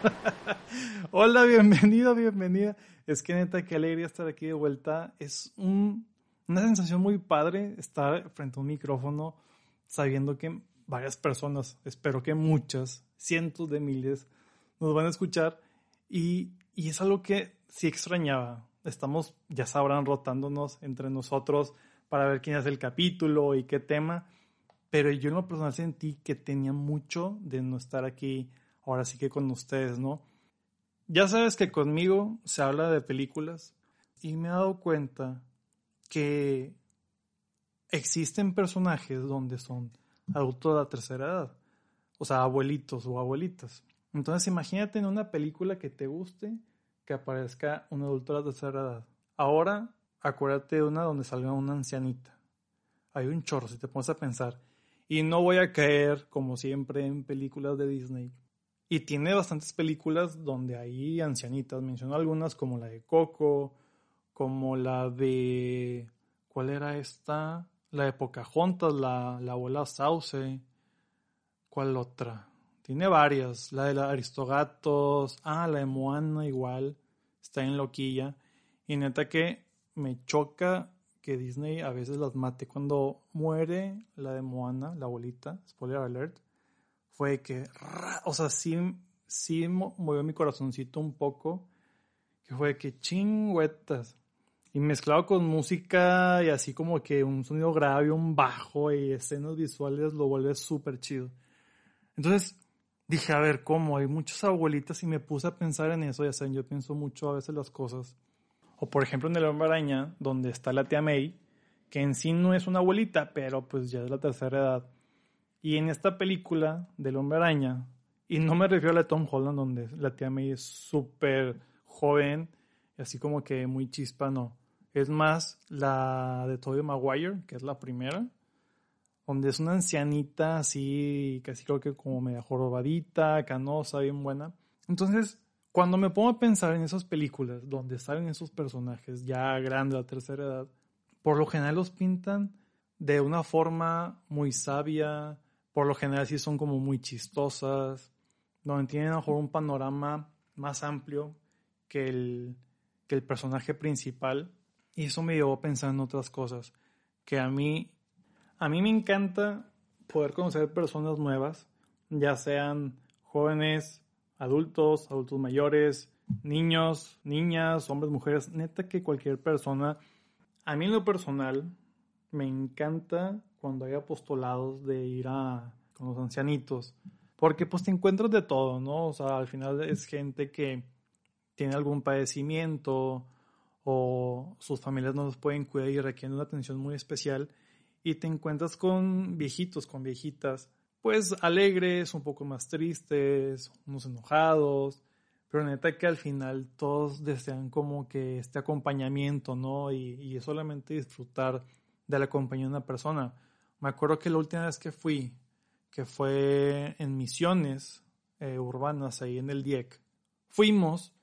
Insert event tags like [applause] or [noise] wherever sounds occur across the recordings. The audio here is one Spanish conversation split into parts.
[laughs] Hola, bienvenido, bienvenida. Es que neta, qué alegría estar aquí de vuelta. Es un, una sensación muy padre estar frente a un micrófono sabiendo que varias personas, espero que muchas, cientos de miles, nos van a escuchar y, y es algo que sí extrañaba. Estamos, ya sabrán, rotándonos entre nosotros para ver quién hace el capítulo y qué tema, pero yo en lo personal sentí que tenía mucho de no estar aquí ahora sí que con ustedes, ¿no? Ya sabes que conmigo se habla de películas y me he dado cuenta que existen personajes donde son adultos de la tercera edad, o sea, abuelitos o abuelitas. Entonces imagínate en una película que te guste que aparezca un adulto de la tercera edad. Ahora acuérdate de una donde salga una ancianita. Hay un chorro si te pones a pensar. Y no voy a caer, como siempre, en películas de Disney. Y tiene bastantes películas donde hay ancianitas. Menciono algunas como la de Coco, como la de... ¿Cuál era esta? La de Pocahontas, la, la abuela Sauce. ¿Cuál otra? Tiene varias. La de Aristogatos. Ah, la de Moana igual. Está en loquilla. Y neta que me choca que Disney a veces las mate. Cuando muere la de Moana, la abuelita, spoiler alert, fue que, o sea, sí, sí movió mi corazoncito un poco, que fue que chingüetas. Y mezclado con música y así como que un sonido grave, un bajo y escenas visuales lo vuelve súper chido. Entonces dije, a ver, ¿cómo? Hay muchas abuelitas y me puse a pensar en eso, ya saben, yo pienso mucho a veces las cosas. O por ejemplo en El Hombre Araña, donde está la tía May, que en sí no es una abuelita, pero pues ya es la tercera edad. Y en esta película del Hombre Araña, y no me refiero a la Tom Holland, donde la tía May es súper joven, así como que muy chispa, no. Es más la de Tobey Maguire, que es la primera, donde es una ancianita así, casi creo que como media jorobadita, canosa, bien buena. Entonces, cuando me pongo a pensar en esas películas donde salen esos personajes ya grandes, de la tercera edad, por lo general los pintan de una forma muy sabia, por lo general sí son como muy chistosas, donde tienen a lo mejor un panorama más amplio que el, que el personaje principal. Y eso me llevó en otras cosas, que a mí, a mí me encanta poder conocer personas nuevas, ya sean jóvenes, adultos, adultos mayores, niños, niñas, hombres, mujeres, neta que cualquier persona. A mí en lo personal me encanta cuando hay apostolados de ir a con los ancianitos, porque pues te encuentras de todo, ¿no? O sea, al final es gente que tiene algún padecimiento o sus familias no los pueden cuidar y requieren una atención muy especial y te encuentras con viejitos, con viejitas pues alegres, un poco más tristes, unos enojados, pero neta que al final todos desean como que este acompañamiento, ¿no? Y, es solamente disfrutar de la compañía de una persona. Me acuerdo que la última vez que fui, que fue en misiones eh, urbanas ahí en el DIEC, fuimos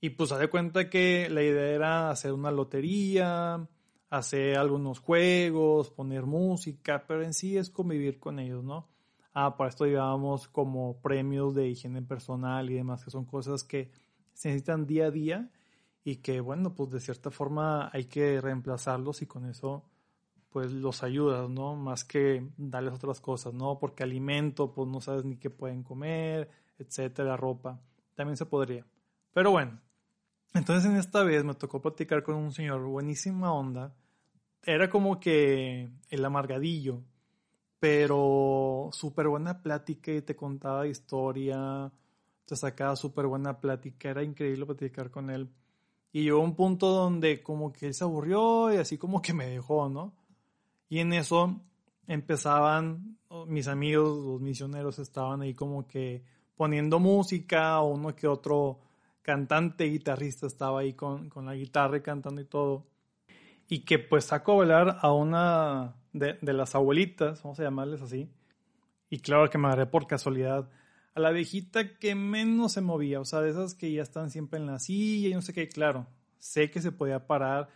y pues se cuenta que la idea era hacer una lotería, hacer algunos juegos, poner música, pero en sí es convivir con ellos, ¿no? ah, para esto llevábamos como premios de higiene personal y demás, que son cosas que se necesitan día a día y que, bueno, pues de cierta forma hay que reemplazarlos y con eso, pues los ayudas, ¿no? Más que darles otras cosas, ¿no? Porque alimento, pues no sabes ni qué pueden comer, etcétera, ropa, también se podría. Pero bueno, entonces en esta vez me tocó platicar con un señor buenísima onda. Era como que el amargadillo pero súper buena plática y te contaba historia, te sacaba súper buena plática, era increíble platicar con él. Y llegó un punto donde como que él se aburrió y así como que me dejó, ¿no? Y en eso empezaban mis amigos, los misioneros, estaban ahí como que poniendo música, o uno que otro cantante, guitarrista estaba ahí con, con la guitarra y cantando y todo. Y que pues sacó a bailar a una de, las abuelitas, vamos a llamarles así. Y claro que me agarré por casualidad a la viejita que menos se movía, o sea, de esas que ya están siempre en la silla y no sé qué, claro, sé que se podía parar.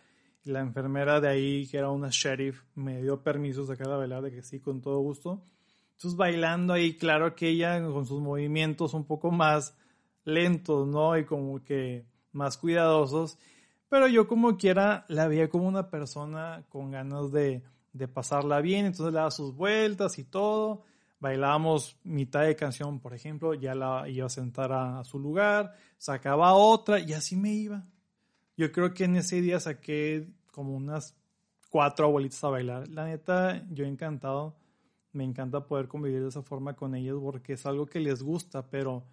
La enfermera de ahí, que era una sheriff, me dio permiso sacar a bailar, de que sí, con todo gusto. Entonces bailando ahí, claro que ella con sus movimientos un poco más lentos, ¿no? Y como que más cuidadosos. Pero yo como quiera la veía como una persona con ganas de, de pasarla bien, entonces le daba sus vueltas y todo. Bailábamos mitad de canción, por ejemplo, ya la iba a sentar a, su lugar, sacaba otra y así me iba. Yo creo que en ese día saqué como unas cuatro abuelitas a bailar. La neta, yo encantado. Me encanta poder convivir de esa forma con ellos porque es algo que les gusta, pero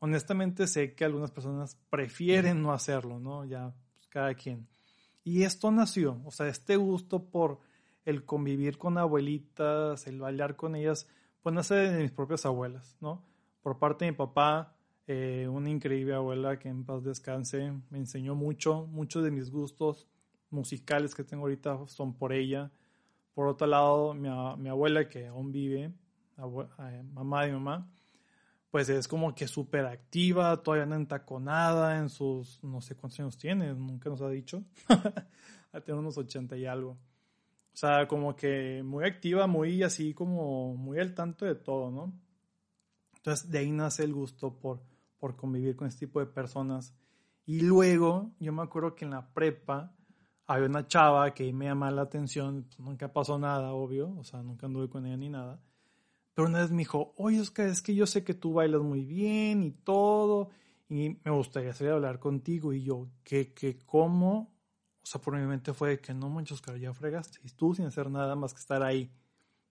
honestamente sé que algunas personas prefieren no hacerlo, ¿no? Ya cada quien. Y esto nació, o sea, este gusto por el convivir con abuelitas, el bailar con ellas, pues nace de mis propias abuelas, ¿no? Por parte de mi papá, eh, una increíble abuela que en paz descanse, me enseñó mucho, muchos de mis gustos musicales que tengo ahorita son por ella. Por otro lado, mi, mi abuela que aún vive, eh, mamá de mamá, pues es como que súper activa, todavía no entaconada en sus, no sé cuántos años tiene, nunca nos ha dicho, [laughs] tiene unos 80 y algo. O sea, como que muy activa, muy así como muy al tanto de todo, ¿no? Entonces de ahí nace el gusto por, por convivir con este tipo de personas. Y luego, yo me acuerdo que en la prepa había una chava que me llamaba la atención, pues nunca pasó nada, obvio, o sea, nunca anduve con ella ni nada pero una vez me dijo, oye Oscar, es que yo sé que tú bailas muy bien y todo, y me gustaría salir a hablar contigo. Y yo, ¿qué, qué, cómo? O sea, por mi mente fue que no manches, Oscar, ya fregaste. Y tú sin hacer nada más que estar ahí.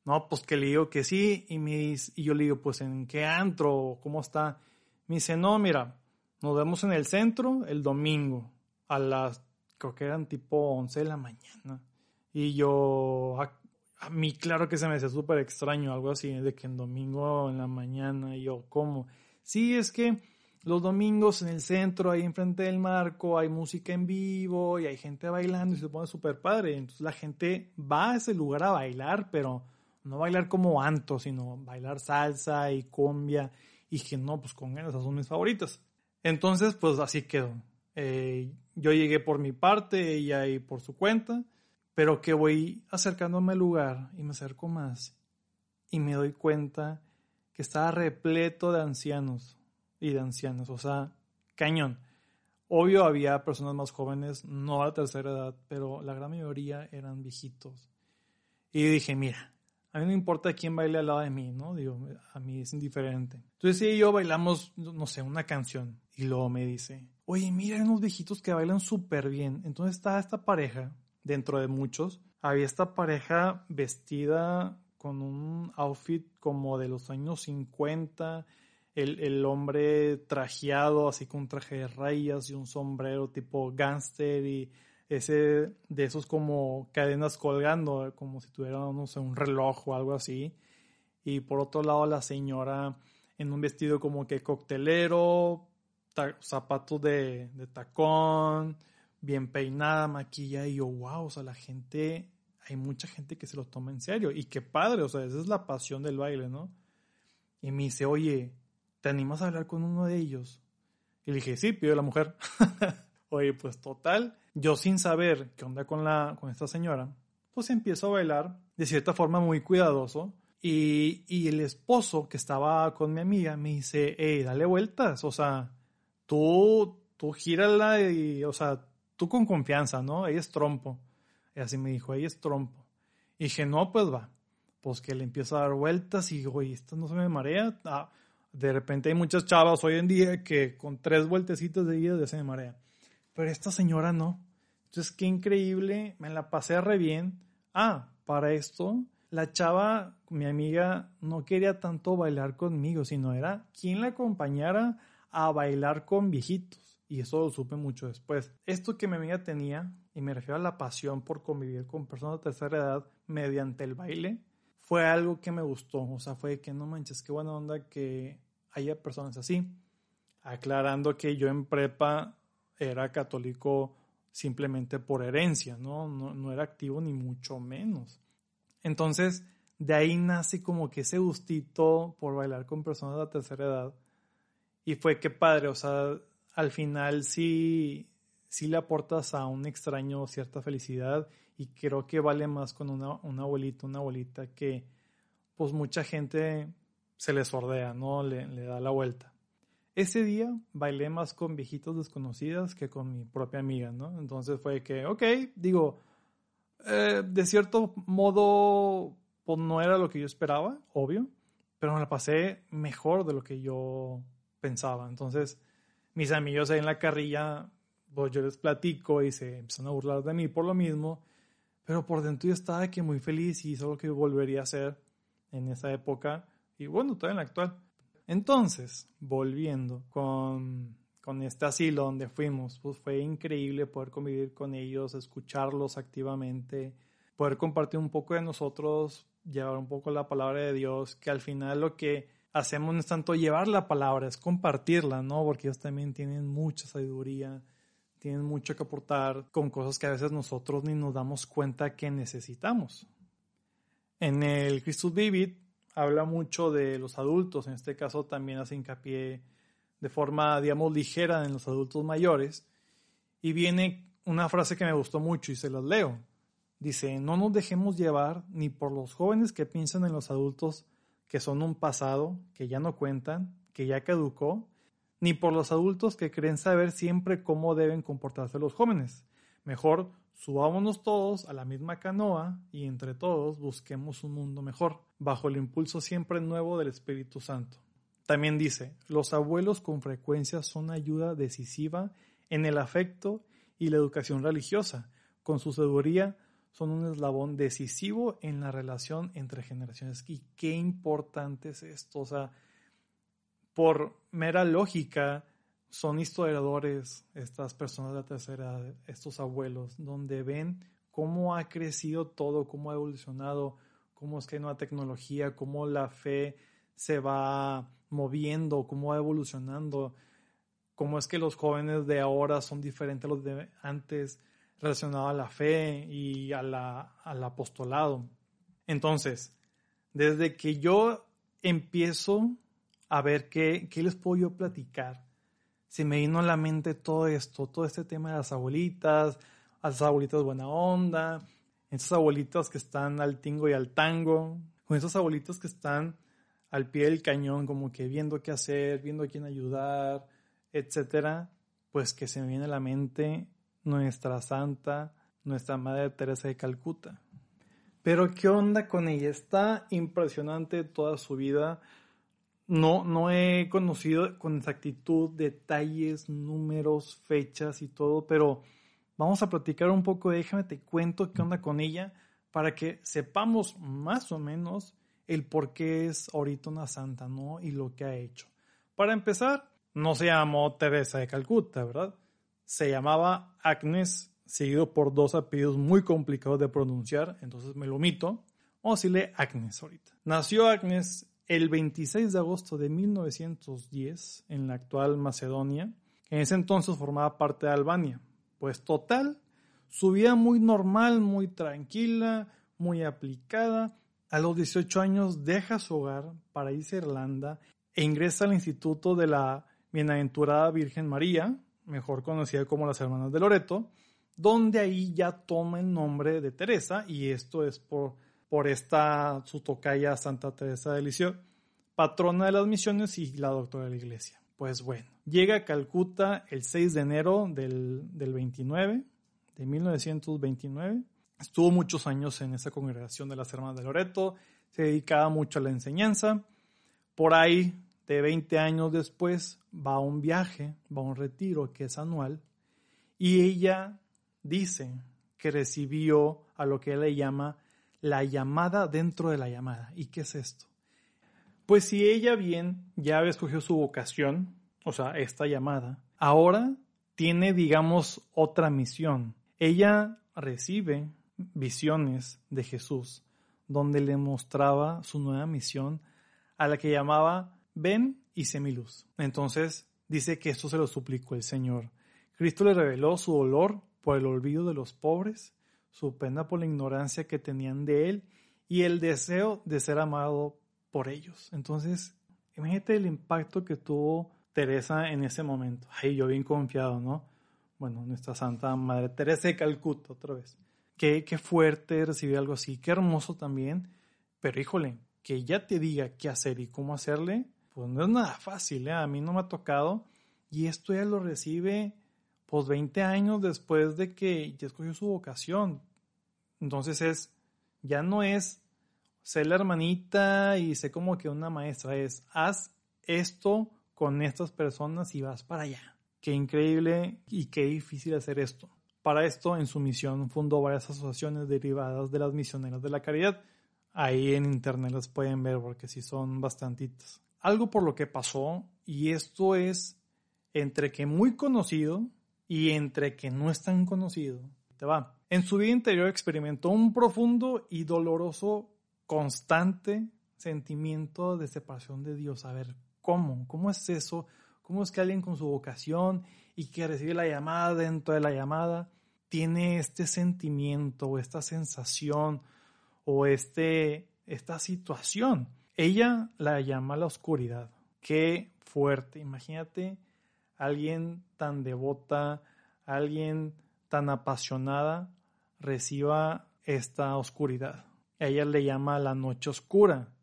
No, pues que le digo que sí. Y, me y yo le digo, pues en qué antro, ¿cómo está? Me dice, no, mira, nos vemos en el centro el domingo a las, creo que eran tipo 11 de la mañana. Y yo, a mí claro que se me hace súper extraño algo así, de que en domingo en la mañana yo como. Sí, es que los domingos en el centro, ahí enfrente del marco, hay música en vivo y hay gente bailando y se pone súper padre. Entonces la gente va a ese lugar a bailar, pero no bailar como anto, sino bailar salsa y cumbia. Y que no, pues con esas son mis favoritas. Entonces, pues así quedó. Eh, yo llegué por mi parte, ella ahí por su cuenta pero que voy acercándome al lugar y me acerco más y me doy cuenta que estaba repleto de ancianos y de ancianas, o sea, cañón. Obvio había personas más jóvenes, no a tercera edad, pero la gran mayoría eran viejitos. Y dije, mira, a mí no importa quién baile al lado de mí, ¿no? Digo, a mí es indiferente. Entonces sí, yo bailamos, no sé, una canción. Y luego me dice, oye, mira, hay unos viejitos que bailan súper bien. Entonces está esta pareja dentro de muchos, había esta pareja vestida con un outfit como de los años 50, el, el, hombre trajeado así con un traje de rayas y un sombrero tipo gangster y ese de esos como cadenas colgando, como si tuviera, no sé, un reloj o algo así. Y por otro lado la señora en un vestido como que coctelero, zapatos de, de tacón, bien peinada, maquilla, y yo, wow, o sea, la gente, hay mucha gente que se lo toma en serio, y qué padre, o sea, esa es la pasión del baile, ¿no? Y me dice, oye, ¿te animas a hablar con uno de ellos? Y le dije, sí, pido la mujer. [laughs] oye, pues total, yo sin saber qué onda con, la, con esta señora, pues empiezo a bailar de cierta forma muy cuidadoso. Y, y el esposo que estaba con mi amiga me dice, hey, dale vueltas, o sea, tú, tú gírala y, o sea, tú con confianza, ¿no? Ella es trompo. Y así me dijo, ella es trompo. Y dije, no, pues va. Pues que le empiezo a dar vueltas y, güey, esto no se me marea. Ah, de repente hay muchas chavas hoy en día que con tres vueltecitas de ida ya se me marea. Pero esta señora no. Entonces, qué increíble. Me la pasé re bien. Ah, para esto, la chava, mi amiga, no quería tanto bailar conmigo, sino era quien la acompañara a bailar con viejitos y eso lo supe mucho después. Esto que mi amiga tenía, y me refiero a la pasión por convivir con personas de tercera edad mediante el baile, fue algo que me gustó. O sea, fue que no manches, qué buena onda que haya personas así. Aclarando que yo en prepa era católico simplemente por herencia, ¿no? No, era activo ni mucho menos. Entonces, de ahí nace como que ese gustito por bailar con personas de la tercera edad. Y fue que padre, o sea, al final sí, le aportas a un extraño cierta felicidad y creo que vale más con una, una abuelita, una abuelita que pues mucha gente se le sordea, ¿no? Le da la vuelta. Ese día bailé más con viejitos desconocidas que con mi propia amiga, ¿no? Entonces fue que, ok, digo, eh, de cierto modo, pues no era lo que yo esperaba, obvio, pero me la pasé mejor de lo que yo pensaba. Entonces, mis amigos ahí en la carrilla, pues yo les platico y se empiezan a burlar de mí por lo mismo, pero por dentro yo estaba que muy feliz y hizo lo que volvería a hacer en esa época y bueno, todavía en la actual. Entonces, volviendo con, con este asilo donde fuimos, pues fue increíble poder convivir con ellos, escucharlos activamente, poder compartir un poco de nosotros, llevar un poco la palabra de Dios, que al final lo que hacemos no es tanto llevar la palabra, es compartirla, ¿no? Porque ellos también tienen mucha sabiduría, tienen mucho que aportar con cosas que a veces nosotros ni nos damos cuenta que necesitamos. En el Christus Vivid habla mucho de los adultos, en este caso también hace hincapié de forma, digamos, ligera en los adultos mayores, y viene una frase que me gustó mucho y se las leo. Dice, no nos dejemos llevar ni por los jóvenes que piensan en los adultos que son un pasado, que ya no cuentan, que ya caducó, ni por los adultos que creen saber siempre cómo deben comportarse los jóvenes. Mejor subámonos todos a la misma canoa y entre todos busquemos un mundo mejor, bajo el impulso siempre nuevo del Espíritu Santo. También dice, los abuelos con frecuencia son ayuda decisiva en el afecto y la educación religiosa. Con su sabiduría son un eslabón decisivo en la relación entre generaciones. Y qué importante es esto. O sea, por mera lógica, son historiadores estas personas de la tercera edad, estos abuelos, donde ven cómo ha crecido todo, cómo ha evolucionado, cómo es que hay nueva tecnología, cómo la fe se va moviendo, cómo va evolucionando, cómo es que los jóvenes de ahora son diferentes a los de antes relacionados a la fe y al apostolado. Entonces, desde que yo empiezo a ver qué, qué les puedo yo platicar, se me vino a la mente todo esto, todo este tema de las abuelitas, a las abuelitas buena onda, esas abuelitas que están al tingo y al tango, con esos abuelitos que están al pie del cañón, como que viendo qué hacer, viendo quién ayudar, etcétera, pues que se me viene a la mente nuestra santa, nuestra Madre Teresa de Calcuta. Pero ¿qué onda con ella? Está impresionante toda su vida. No, no he conocido con exactitud detalles, números, fechas y todo, pero vamos a platicar un poco. Déjame te cuento qué onda con ella para que sepamos más o menos el por qué es ahorita una santa, ¿no? Y lo que ha hecho. Para empezar, no se llamó Teresa de Calcuta, ¿verdad? se llamaba Agnes, seguido por dos apellidos muy complicados de pronunciar, entonces me lo omito. Vamos a decirle Agnes ahorita. Nació Agnes el 26 de agosto de 1910 en la actual Macedonia, que en ese entonces formaba parte de Albania. Pues total, su vida muy normal, muy tranquila, muy aplicada. A los 18 años deja su hogar para irse a Irlanda e ingresa al Instituto de la Bienaventurada Virgen María, mejor conocida como las Hermanas de Loreto, donde ahí ya toma el nombre de Teresa, y esto es por, por esta su tocaya Santa Teresa de Lisieux, patrona de las misiones y la doctora de la iglesia. Pues bueno, llega a Calcuta el 6 de enero del, del 29, de 1929. Estuvo muchos años en esa congregación de las Hermanas de Loreto, se dedicaba mucho a la enseñanza. Por ahí de 20 años después va a un viaje, va a un retiro que es anual, y ella dice que recibió a lo que él le llama la llamada dentro de la llamada. ¿Y qué es esto? Pues si ella bien ya había escogido su vocación, o sea, esta llamada, ahora tiene, digamos, otra misión. Ella recibe visiones de Jesús, donde le mostraba su nueva misión, a la que llamaba ven y sé mi luz. Entonces dice que esto se lo suplicó el Señor. Cristo le reveló su dolor por el olvido de los pobres, su pena por la ignorancia que tenían de él y el deseo de ser amado por ellos. Entonces, imagínate el impacto que tuvo Teresa en ese momento. Ay, yo bien confiado, ¿no? Bueno, nuestra Santa Madre Teresa de Calcuta, otra vez. Qué, qué fuerte recibir algo así, qué hermoso también, pero híjole, que ya te diga qué hacer y cómo hacerle, pues no es nada fácil, ¿eh? a mí no me ha tocado. Y esto ya lo recibe pues 20 años después de que ya escogió su vocación. Entonces es, ya no es ser la hermanita y sé como que una maestra, es haz esto con estas personas y vas para allá. Qué increíble y qué difícil hacer esto. Para esto, en su misión fundó varias asociaciones derivadas de las misioneras de la caridad. Ahí en internet las pueden ver porque sí son bastantitas. Algo por lo que pasó, y esto es entre que muy conocido y entre que no es tan conocido. Te va. En su vida interior experimentó un profundo y doloroso, constante sentimiento de separación de Dios. A ver, ¿cómo? ¿Cómo es eso? ¿Cómo es que alguien con su vocación y que recibe la llamada dentro de la llamada tiene este sentimiento o esta sensación o este, esta situación? Ella la llama la oscuridad. Qué fuerte. Imagínate alguien tan devota, alguien tan apasionada reciba esta oscuridad. Ella le llama la noche oscura,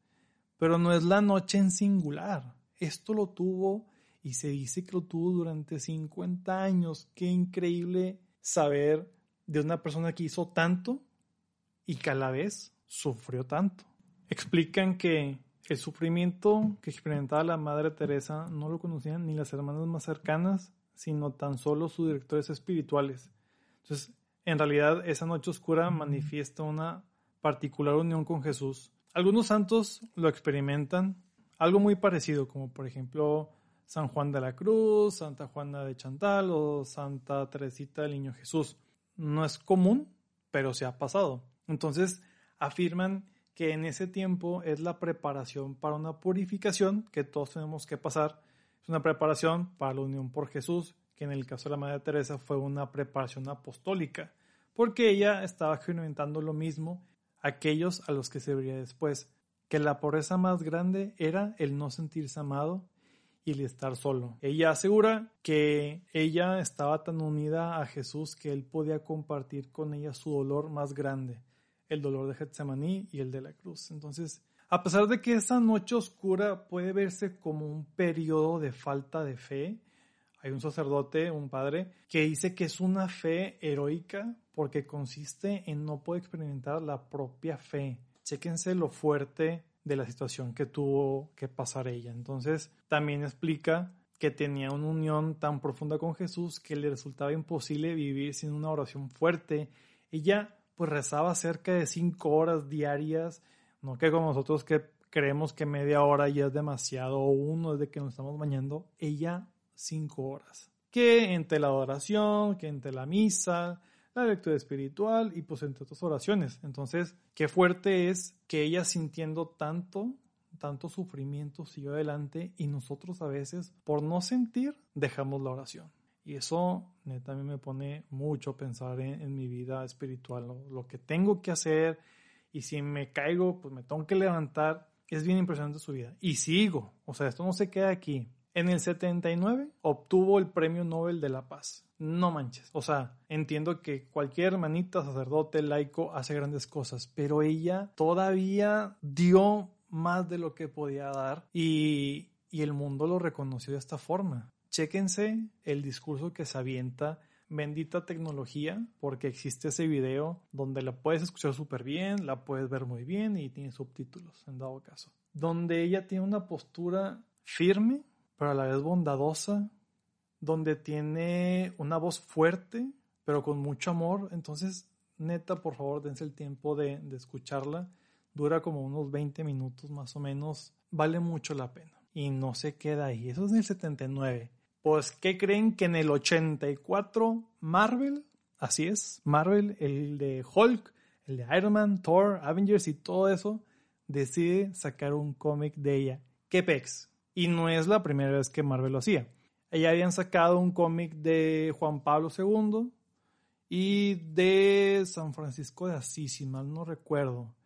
pero no es la noche en singular. Esto lo tuvo y se dice que lo tuvo durante 50 años. Qué increíble saber de una persona que hizo tanto y que a la vez sufrió tanto. Explican que el sufrimiento que experimentaba la Madre Teresa no lo conocían ni las hermanas más cercanas, sino tan solo sus directores espirituales. Entonces, en realidad, esa noche oscura manifiesta una particular unión con Jesús. Algunos santos lo experimentan, algo muy parecido, como por ejemplo San Juan de la Cruz, Santa Juana de Chantal o Santa Teresita del Niño Jesús. No es común, pero se ha pasado. Entonces, afirman que en ese tiempo es la preparación para una purificación que todos tenemos que pasar. Es una preparación para la unión por Jesús, que en el caso de la Madre Teresa fue una preparación apostólica, porque ella estaba experimentando lo mismo aquellos a los que se vería después, que la pobreza más grande era el no sentirse amado y el estar solo. Ella asegura que ella estaba tan unida a Jesús que él podía compartir con ella su dolor más grande el dolor de Getsemaní y el de la cruz. Entonces, a pesar de que esa noche oscura puede verse como un periodo de falta de fe, hay un sacerdote, un padre, que dice que es una fe heroica porque consiste en no poder experimentar la propia fe. Chéquense lo fuerte de la situación que tuvo que pasar ella. Entonces, también explica que tenía una unión tan profunda con Jesús que le resultaba imposible vivir sin una oración fuerte. Ella pues rezaba cerca de cinco horas diarias, no que como nosotros que creemos que media hora ya es demasiado o uno desde que nos estamos bañando, ella cinco horas. Que entre la adoración, que entre la misa, la lectura espiritual y pues entre otras oraciones. Entonces, qué fuerte es que ella sintiendo tanto, tanto sufrimiento siguió adelante y nosotros a veces por no sentir dejamos la oración. Y eso mí me pone mucho a pensar en, mi vida espiritual, lo que tengo que hacer y si me caigo, pues me tengo que levantar. Es bien impresionante su vida. Y sigo, o sea, esto no se queda aquí. En el 79 obtuvo el Premio Nobel de la Paz. No manches. O sea, entiendo que cualquier hermanita, sacerdote, laico hace grandes cosas, pero ella todavía dio más de lo que podía dar y, y el mundo lo reconoció de esta forma. Chéquense el discurso que se avienta. Bendita tecnología, porque existe ese video donde la puedes escuchar súper bien, la puedes ver muy bien y tiene subtítulos, en dado caso. Donde ella tiene una postura firme, pero a la vez bondadosa, donde tiene una voz fuerte, pero con mucho amor. Entonces, neta, por favor, dense el tiempo de, de escucharla. Dura como unos 20 minutos más o menos. Vale mucho la pena. Y no se queda ahí. Eso es en el 79. Pues, ¿qué creen que en el 84 Marvel, así es, Marvel, el de Hulk, el de Iron Man, Thor, Avengers y todo eso, decide sacar un cómic de ella? ¿Qué? Y no es la primera vez que Marvel lo hacía. Ella habían sacado un cómic de Juan Pablo II y de San Francisco de Asís, si mal no recuerdo.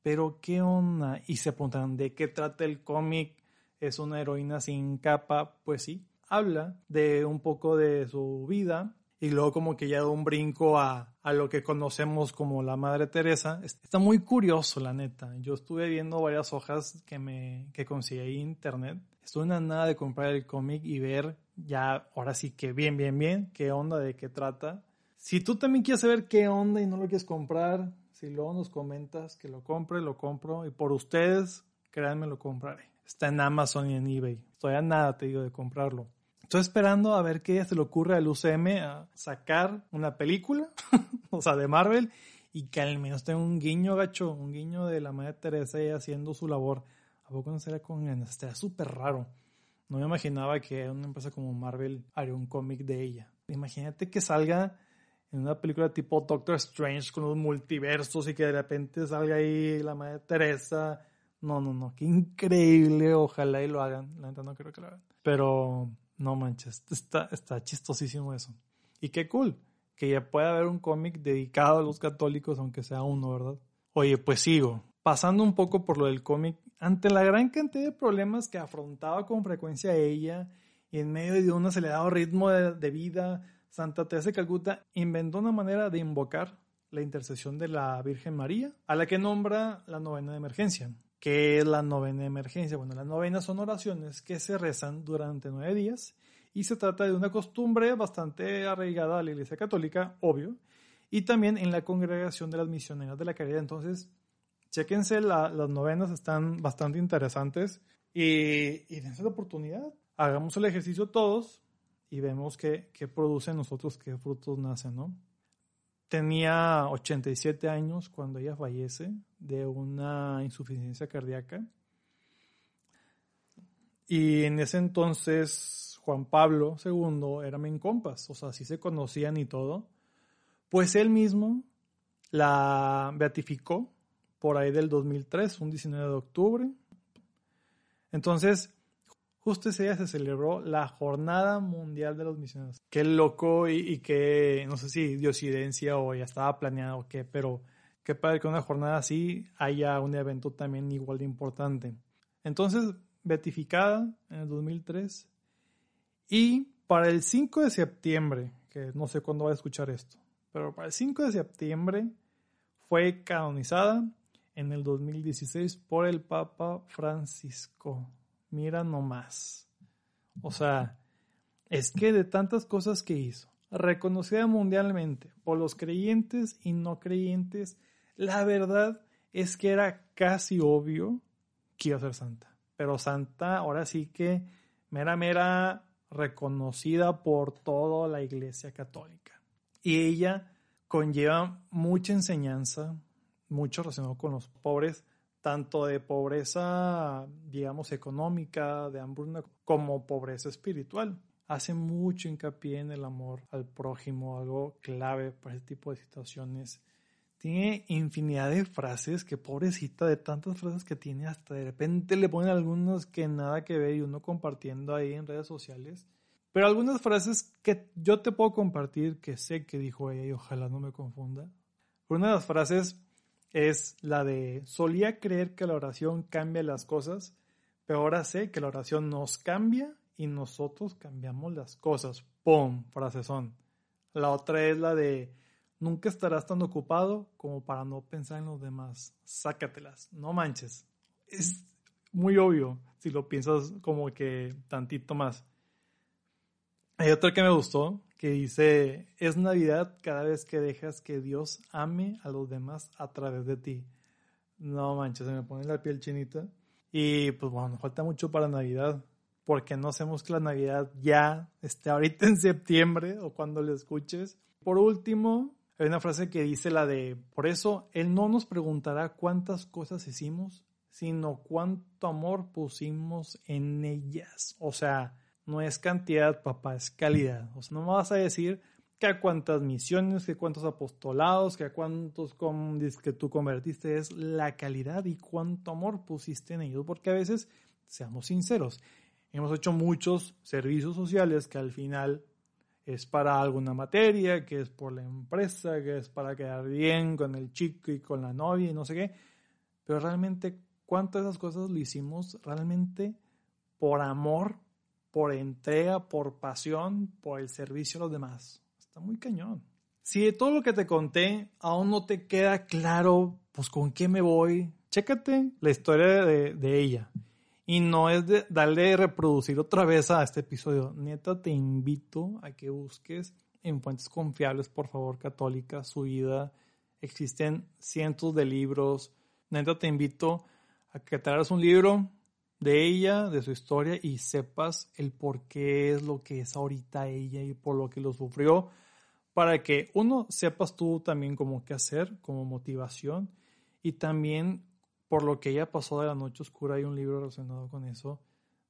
Pero qué onda. Y se preguntan, ¿de qué trata el cómic? ¿Es una heroína sin capa? Pues sí, habla de un poco de su vida y luego como que ya da un brinco a, a lo que conocemos como la Madre Teresa. Está muy curioso, la neta. Yo estuve viendo varias hojas que me que conseguí en internet. Estuve en nada de comprar el cómic y ver ya, ahora sí que bien, bien, bien, qué onda, de qué trata. Si tú también quieres saber qué onda y no lo quieres comprar, si luego nos comentas que lo compre, lo compro. Y por ustedes, créanme, lo compraré. Está en Amazon y en eBay. Estoy a nada, te digo, de comprarlo. Estoy esperando a ver qué se le ocurre al UCM a sacar una película, [laughs] o sea, de Marvel, y que al menos tenga un guiño gacho, un guiño de la Madre Teresa haciendo su labor. ¿A poco no sería con ganas? Estaría súper raro. No me imaginaba que una empresa como Marvel haría un cómic de ella. Imagínate que salga en una película tipo Doctor Strange con los multiversos y que de repente salga ahí la Madre Teresa. No, no, no, qué increíble. Ojalá y lo hagan. La neta no creo que lo hagan. Pero no manches, está, chistosísimo eso. Y qué cool, que ya pueda haber un cómic dedicado a los católicos, aunque sea uno, ¿verdad? Oye, pues sigo. Pasando un poco por lo del cómic, ante la gran cantidad de problemas que afrontaba con frecuencia ella, y en medio de un acelerado ritmo de, de vida, Santa Teresa de Calcuta inventó una manera de invocar la intercesión de la Virgen María, a la que nombra la novena de emergencia. ¿Qué es la novena emergencia? Bueno, las novenas son oraciones que se rezan durante nueve días y se trata de una costumbre bastante arraigada a la Iglesia Católica, obvio, y también en la congregación de las misioneras de la caridad. Entonces, chequense, las novenas están bastante interesantes y, y dense la oportunidad. Hagamos el ejercicio todos y vemos qué, qué produce nosotros, qué frutos nacen, ¿no? Tenía 87 años cuando ella fallece de una insuficiencia cardíaca. Y en ese entonces Juan Pablo II era men compas, o sea, sí se conocían y todo. Pues él mismo la beatificó por ahí del 2003, un 19 de octubre. Entonces, justo ese día se celebró la Jornada Mundial de los Misioneros. Qué loco y, qué, no sé si diosidencia o ya estaba planeado o qué, pero qué padre que una jornada así haya un evento también igual de importante. Entonces, beatificada en el 2003 y para el 5 de septiembre, que no sé cuándo va a escuchar esto, pero para el 5 de septiembre fue canonizada en el 2016 por el Papa Francisco. Mira nomás. O sea, es que de tantas cosas que hizo, reconocida mundialmente por los creyentes y no creyentes, la verdad es que era casi obvio que iba a ser santa. Pero santa, ahora sí que mera, mera reconocida por toda la Iglesia Católica. Y ella conlleva mucha enseñanza, mucho relacionado con los pobres, tanto de pobreza, digamos, económica, de hambruna, como pobreza espiritual. Hace mucho hincapié en el amor al prójimo, algo clave para ese tipo de situaciones. Tiene infinidad de frases que pobrecita de tantas frases que tiene, hasta de repente le ponen algunas que nada que ver y uno compartiendo ahí en redes sociales. Pero algunas frases que yo te puedo compartir que sé que dijo ella y ojalá no me confunda. Una de las frases es la de solía creer que la oración cambia las cosas, pero ahora sé que la oración nos cambia y nosotros cambiamos las cosas. ¡Pum! Frase son. La otra es la de nunca estarás tan ocupado como para no pensar en los demás. Sácatelas, no manches. Es muy obvio si lo piensas como que tantito más. Hay otra que me gustó, que dice, es Navidad cada vez que dejas que Dios ame a los demás a través de ti. No manches, se me pone la piel chinita. Y pues bueno, falta mucho para Navidad, porque no hacemos que la Navidad ya esté ahorita en septiembre o cuando le escuches. Por último, hay una frase que dice la de, por eso Él no nos preguntará cuántas cosas hicimos, sino cuánto amor pusimos en ellas. O sea, no es cantidad, papá, es calidad. O sea, no me vas a decir que a cuántas misiones, que cuántos apostolados, que a cuántos que tú convertiste, es la calidad y cuánto amor pusiste en ellos. Porque a veces, seamos sinceros, hemos hecho muchos servicios sociales que al final es para alguna materia, que es por la empresa, que es para quedar bien con el chico y con la novia y no sé qué. Pero realmente, ¿cuántas de esas cosas lo hicimos realmente por amor por entrega, por pasión, por el servicio a los demás. Está muy cañón. Si de todo lo que te conté aún no te queda claro, pues con qué me voy, chécate la historia de, de ella. Y no es de darle reproducir otra vez a este episodio. Neta, te invito a que busques en fuentes confiables, por favor, católicas, su vida. Existen cientos de libros. Neta, te invito a que te un libro de ella, de su historia y sepas el por qué es lo que es ahorita ella y por lo que lo sufrió, para que uno sepas tú también cómo qué hacer como motivación y también por lo que ella pasó de la noche oscura hay un libro relacionado con eso.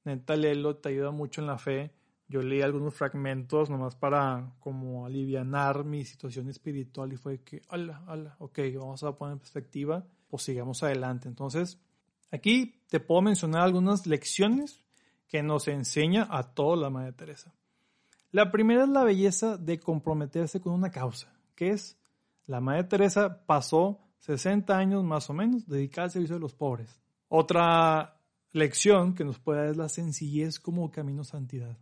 Neta, léelo, te ayuda mucho en la fe. Yo leí algunos fragmentos nomás para como alivianar mi situación espiritual y fue que, ala, ala, ok, vamos a poner en perspectiva, pues sigamos adelante. Entonces, Aquí te puedo mencionar algunas lecciones que nos enseña a toda la Madre Teresa. La primera es la belleza de comprometerse con una causa, que es la Madre Teresa pasó 60 años más o menos dedicada al servicio de los pobres. Otra lección que nos puede dar es la sencillez como camino a santidad.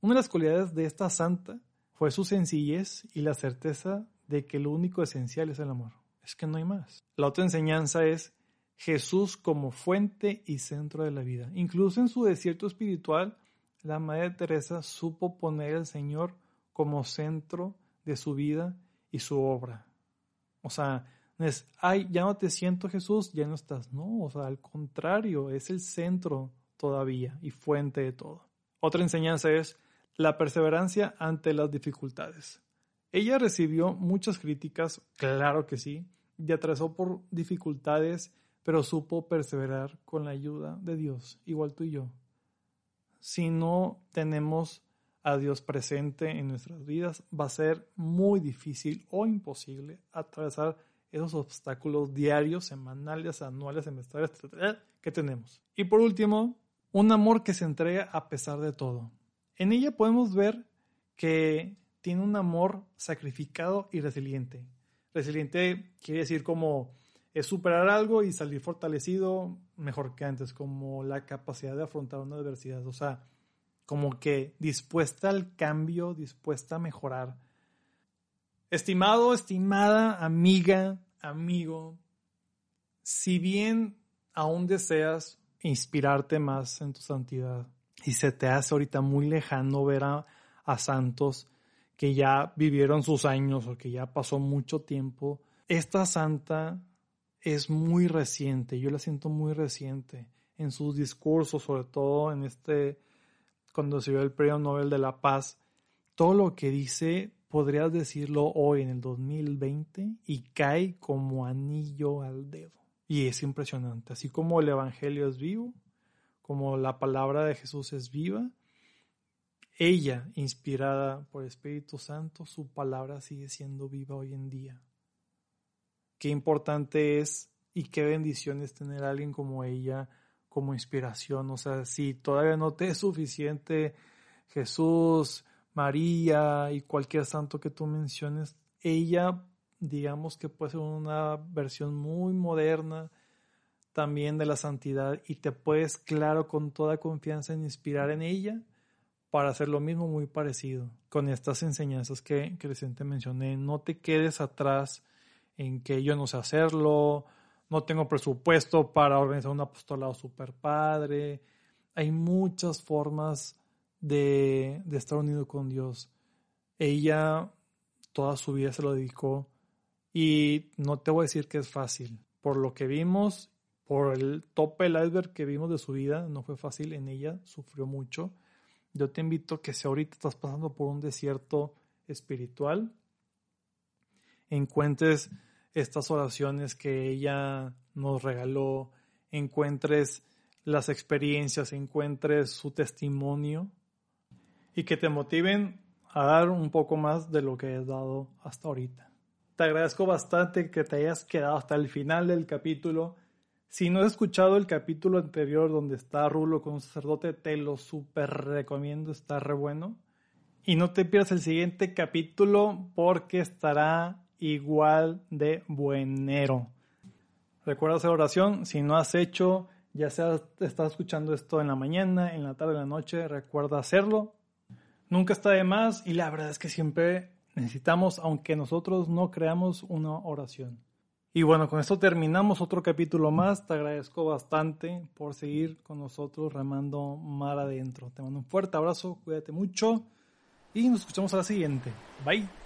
Una de las cualidades de esta santa fue su sencillez y la certeza de que lo único esencial es el amor. Es que no hay más. La otra enseñanza es Jesús como fuente y centro de la vida. Incluso en su desierto espiritual, la Madre Teresa supo poner al Señor como centro de su vida y su obra. O sea, es, ay, ya no te siento Jesús, ya no estás. No, o sea, al contrario, es el centro todavía y fuente de todo. Otra enseñanza es la perseverancia ante las dificultades. Ella recibió muchas críticas, claro que sí, y atravesó por dificultades pero supo perseverar con la ayuda de Dios, igual tú y yo. Si no tenemos a Dios presente en nuestras vidas, va a ser muy difícil o imposible atravesar esos obstáculos diarios, semanales, anuales, semestrales, que tenemos. Y por último, un amor que se entrega a pesar de todo. En ella podemos ver que tiene un amor sacrificado y resiliente. Resiliente quiere decir como es superar algo y salir fortalecido mejor que antes, como la capacidad de afrontar una adversidad, o sea, como que dispuesta al cambio, dispuesta a mejorar. Estimado, estimada, amiga, amigo, si bien aún deseas inspirarte más en tu santidad y se te hace ahorita muy lejano ver a, a santos que ya vivieron sus años o que ya pasó mucho tiempo, esta santa es muy reciente, yo la siento muy reciente en sus discursos, sobre todo en este, cuando se dio el Premio Nobel de la Paz, todo lo que dice podrías decirlo hoy en el 2020 y cae como anillo al dedo. Y es impresionante, así como el Evangelio es vivo, como la palabra de Jesús es viva, ella, inspirada por el Espíritu Santo, su palabra sigue siendo viva hoy en día qué importante es y qué bendición es tener a alguien como ella como inspiración. O sea, si todavía no te es suficiente Jesús, María y cualquier santo que tú menciones, ella, digamos que puede ser una versión muy moderna también de la santidad y te puedes, claro, con toda confianza inspirar en ella para hacer lo mismo muy parecido con estas enseñanzas que, que recién mencioné. No te quedes atrás en que yo no sé hacerlo, no tengo presupuesto para organizar un apostolado super padre. Hay muchas formas de, estar unido con Dios. Ella toda su vida se lo dedicó y no te voy a decir que es fácil. Por lo que vimos, por el tope del iceberg que vimos de su vida, no fue fácil. En ella sufrió mucho. Yo te invito a que si ahorita estás pasando por un desierto espiritual, encuentres estas oraciones que ella nos regaló, encuentres las experiencias, encuentres su testimonio y que te motiven a dar un poco más de lo que has dado hasta ahorita. Te agradezco bastante que te hayas quedado hasta el final del capítulo. Si no has escuchado el capítulo anterior donde está Rulo con un sacerdote, te lo súper recomiendo, está re bueno. Y no te pierdas el siguiente capítulo porque estará igual de buenero. Recuerda hacer oración. Si no has hecho, ya sea estás escuchando esto en la mañana, en la tarde, en la noche, recuerda hacerlo. Nunca está de más y la verdad es que siempre necesitamos, aunque nosotros no creamos, una oración. Y bueno, con esto terminamos otro capítulo más. Te agradezco bastante por seguir con nosotros remando mar adentro. Te mando un fuerte abrazo, cuídate mucho y nos escuchamos a la siguiente. Bye.